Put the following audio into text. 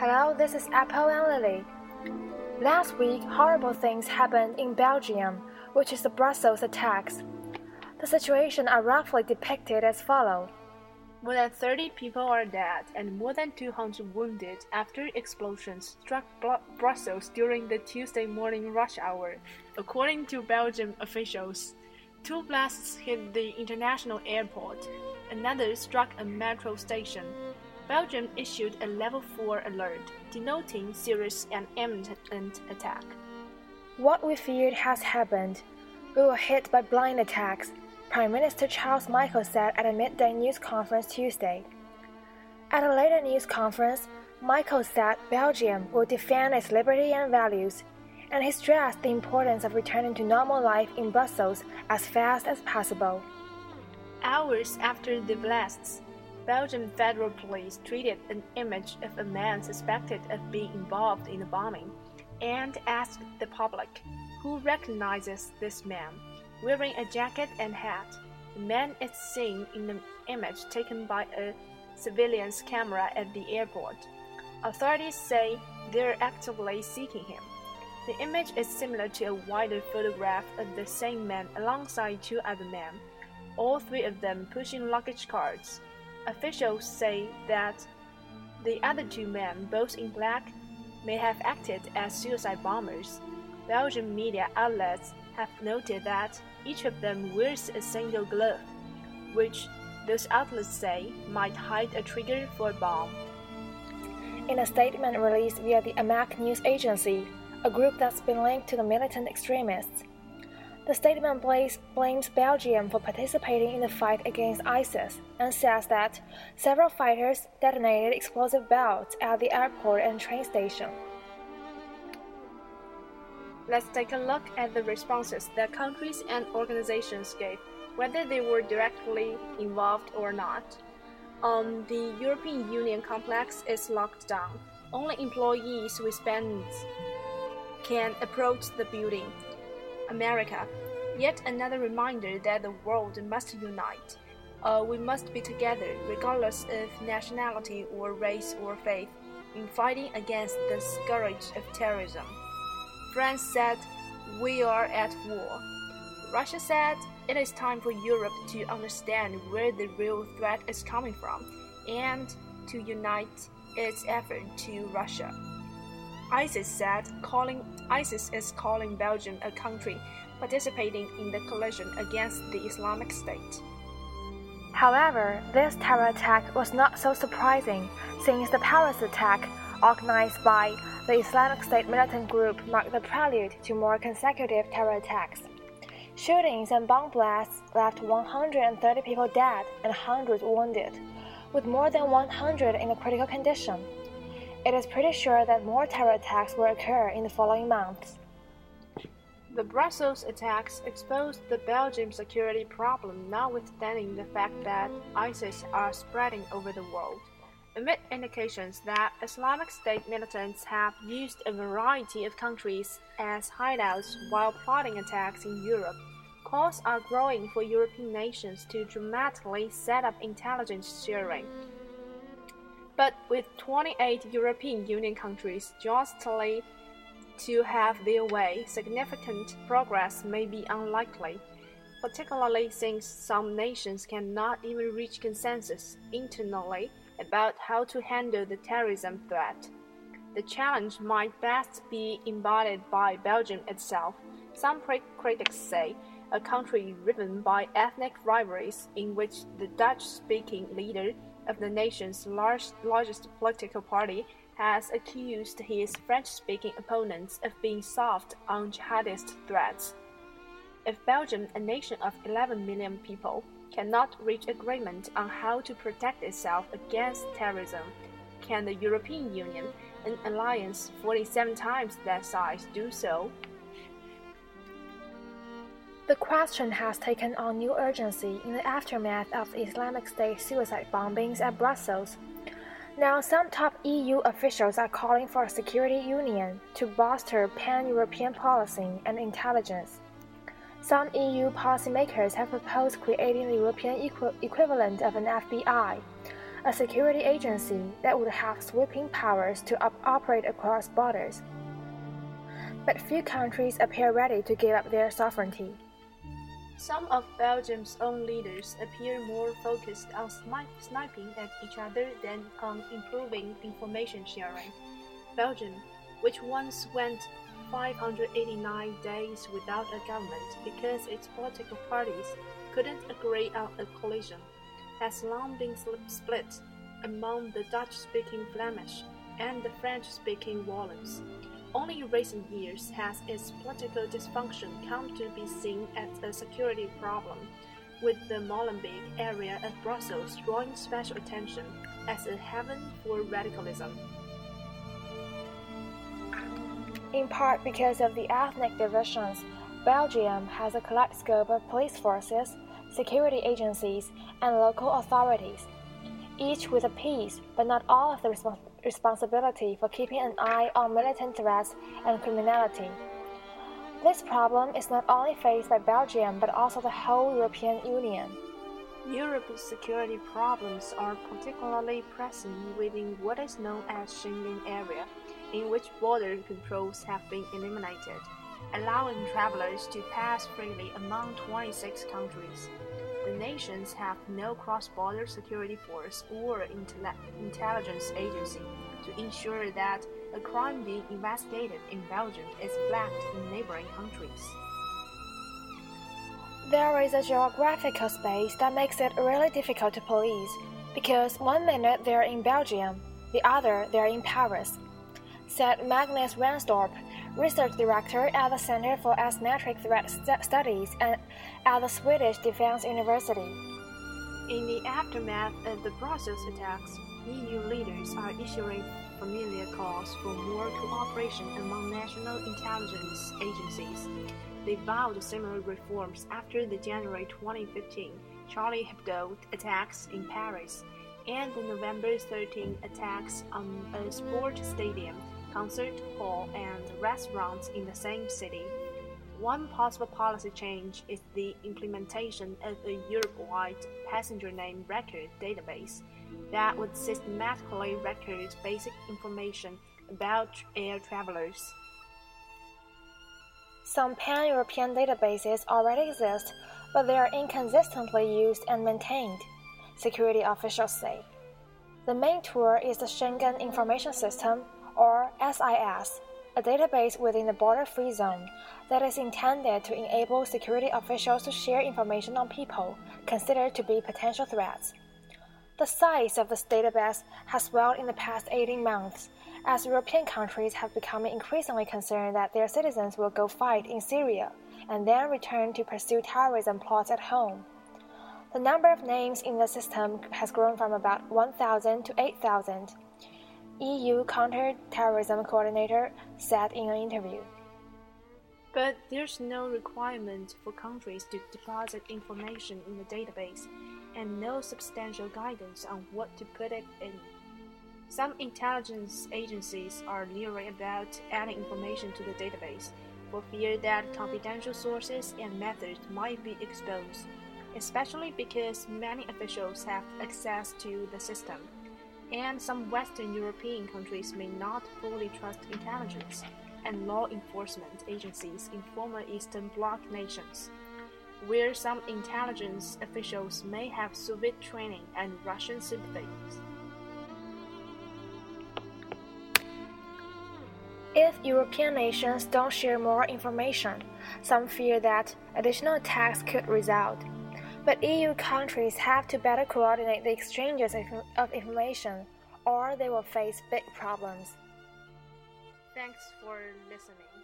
Hello, this is Apple and Lily. Last week, horrible things happened in Belgium, which is the Brussels attacks. The situation are roughly depicted as follows. More than 30 people are dead and more than 200 wounded after explosions struck Brussels during the Tuesday morning rush hour, according to Belgian officials. Two blasts hit the international airport, another struck a metro station. Belgium issued a level 4 alert, denoting serious and imminent attack. What we feared has happened. We were hit by blind attacks, Prime Minister Charles Michel said at a midday news conference Tuesday. At a later news conference, Michel said Belgium will defend its liberty and values, and he stressed the importance of returning to normal life in Brussels as fast as possible. Hours after the blasts, Belgian federal police tweeted an image of a man suspected of being involved in the bombing and asked the public who recognizes this man, wearing a jacket and hat. The man is seen in the image taken by a surveillance camera at the airport. Authorities say they're actively seeking him. The image is similar to a wider photograph of the same man alongside two other men, all three of them pushing luggage carts. Officials say that the other two men, both in black, may have acted as suicide bombers. Belgian media outlets have noted that each of them wears a single glove, which those outlets say might hide a trigger for a bomb. In a statement released via the Amaq news agency, a group that's been linked to the militant extremists, the statement blames Belgium for participating in the fight against ISIS and says that several fighters detonated explosive belts at the airport and train station. Let's take a look at the responses that countries and organizations gave, whether they were directly involved or not. Um, the European Union complex is locked down. Only employees with badges can approach the building. America. Yet another reminder that the world must unite. Uh, we must be together, regardless of nationality or race or faith, in fighting against the scourge of terrorism. France said, We are at war. Russia said, It is time for Europe to understand where the real threat is coming from and to unite its effort to Russia. ISIS said calling ISIS is calling Belgium a country participating in the collision against the Islamic State. However, this terror attack was not so surprising since the Paris attack, organized by the Islamic State militant group, marked the prelude to more consecutive terror attacks. Shootings and bomb blasts left 130 people dead and hundreds wounded, with more than 100 in a critical condition. It is pretty sure that more terror attacks will occur in the following months. The Brussels attacks exposed the Belgian security problem, notwithstanding the fact that ISIS are spreading over the world. Amid indications that Islamic State militants have used a variety of countries as hideouts while plotting attacks in Europe, calls are growing for European nations to dramatically set up intelligence sharing but with 28 European Union countries jointly to have their way, significant progress may be unlikely, particularly since some nations cannot even reach consensus internally about how to handle the terrorism threat. The challenge might best be embodied by Belgium itself. Some critics say a country riven by ethnic rivalries in which the Dutch speaking leader of the nation's large, largest political party, has accused his French speaking opponents of being soft on jihadist threats. If Belgium, a nation of 11 million people, cannot reach agreement on how to protect itself against terrorism, can the European Union, an alliance 47 times that size, do so? The question has taken on new urgency in the aftermath of the Islamic State suicide bombings at Brussels. Now, some top EU officials are calling for a security union to bolster pan European policing and intelligence. Some EU policymakers have proposed creating the European equi equivalent of an FBI, a security agency that would have sweeping powers to op operate across borders. But few countries appear ready to give up their sovereignty. Some of Belgium's own leaders appear more focused on sniping at each other than on improving information sharing. Belgium, which once went 589 days without a government because its political parties couldn't agree on a coalition, has long been split among the Dutch speaking Flemish and the French speaking Walloons. Only in recent years has its political dysfunction come to be seen as a security problem, with the Molenbeek area of Brussels drawing special attention as a haven for radicalism. In part because of the ethnic divisions, Belgium has a kaleidoscope of police forces, security agencies, and local authorities, each with a piece, but not all of the respons responsibility for keeping an eye on militant threats and criminality. This problem is not only faced by Belgium but also the whole European Union. Europe's security problems are particularly pressing within what is known as Schengen area in which border controls have been eliminated, allowing travelers to pass freely among 26 countries. The nations have no cross border security force or intelligence agency to ensure that a crime being investigated in Belgium is flagged in neighboring countries. There is a geographical space that makes it really difficult to police because one minute they're in Belgium, the other they're in Paris said Magnus Ranstorp, research director at the Center for Asymmetric Threat Studies at the Swedish Defense University. In the aftermath of the Brussels attacks, EU leaders are issuing familiar calls for more cooperation among national intelligence agencies. They vowed similar reforms after the January 2015 Charlie Hebdo attacks in Paris and the November 13 attacks on a sports stadium concert hall, and restaurants in the same city. One possible policy change is the implementation of a Europe-wide passenger name record database that would systematically record basic information about air travelers. Some pan European databases already exist, but they are inconsistently used and maintained, security officials say. The main tool is the Schengen Information System, or SIS, a database within the border free zone that is intended to enable security officials to share information on people considered to be potential threats. The size of this database has swelled in the past 18 months as European countries have become increasingly concerned that their citizens will go fight in Syria and then return to pursue terrorism plots at home. The number of names in the system has grown from about 1,000 to 8,000. EU counter-terrorism coordinator said in an interview. But there's no requirement for countries to deposit information in the database and no substantial guidance on what to put it in. Some intelligence agencies are leery about adding information to the database for fear that confidential sources and methods might be exposed, especially because many officials have access to the system and some Western European countries may not fully trust intelligence and law enforcement agencies in former Eastern Bloc nations, where some intelligence officials may have Soviet training and Russian sympathies. If European nations don't share more information, some fear that additional attacks could result. But EU countries have to better coordinate the exchanges of information, or they will face big problems. Thanks for listening.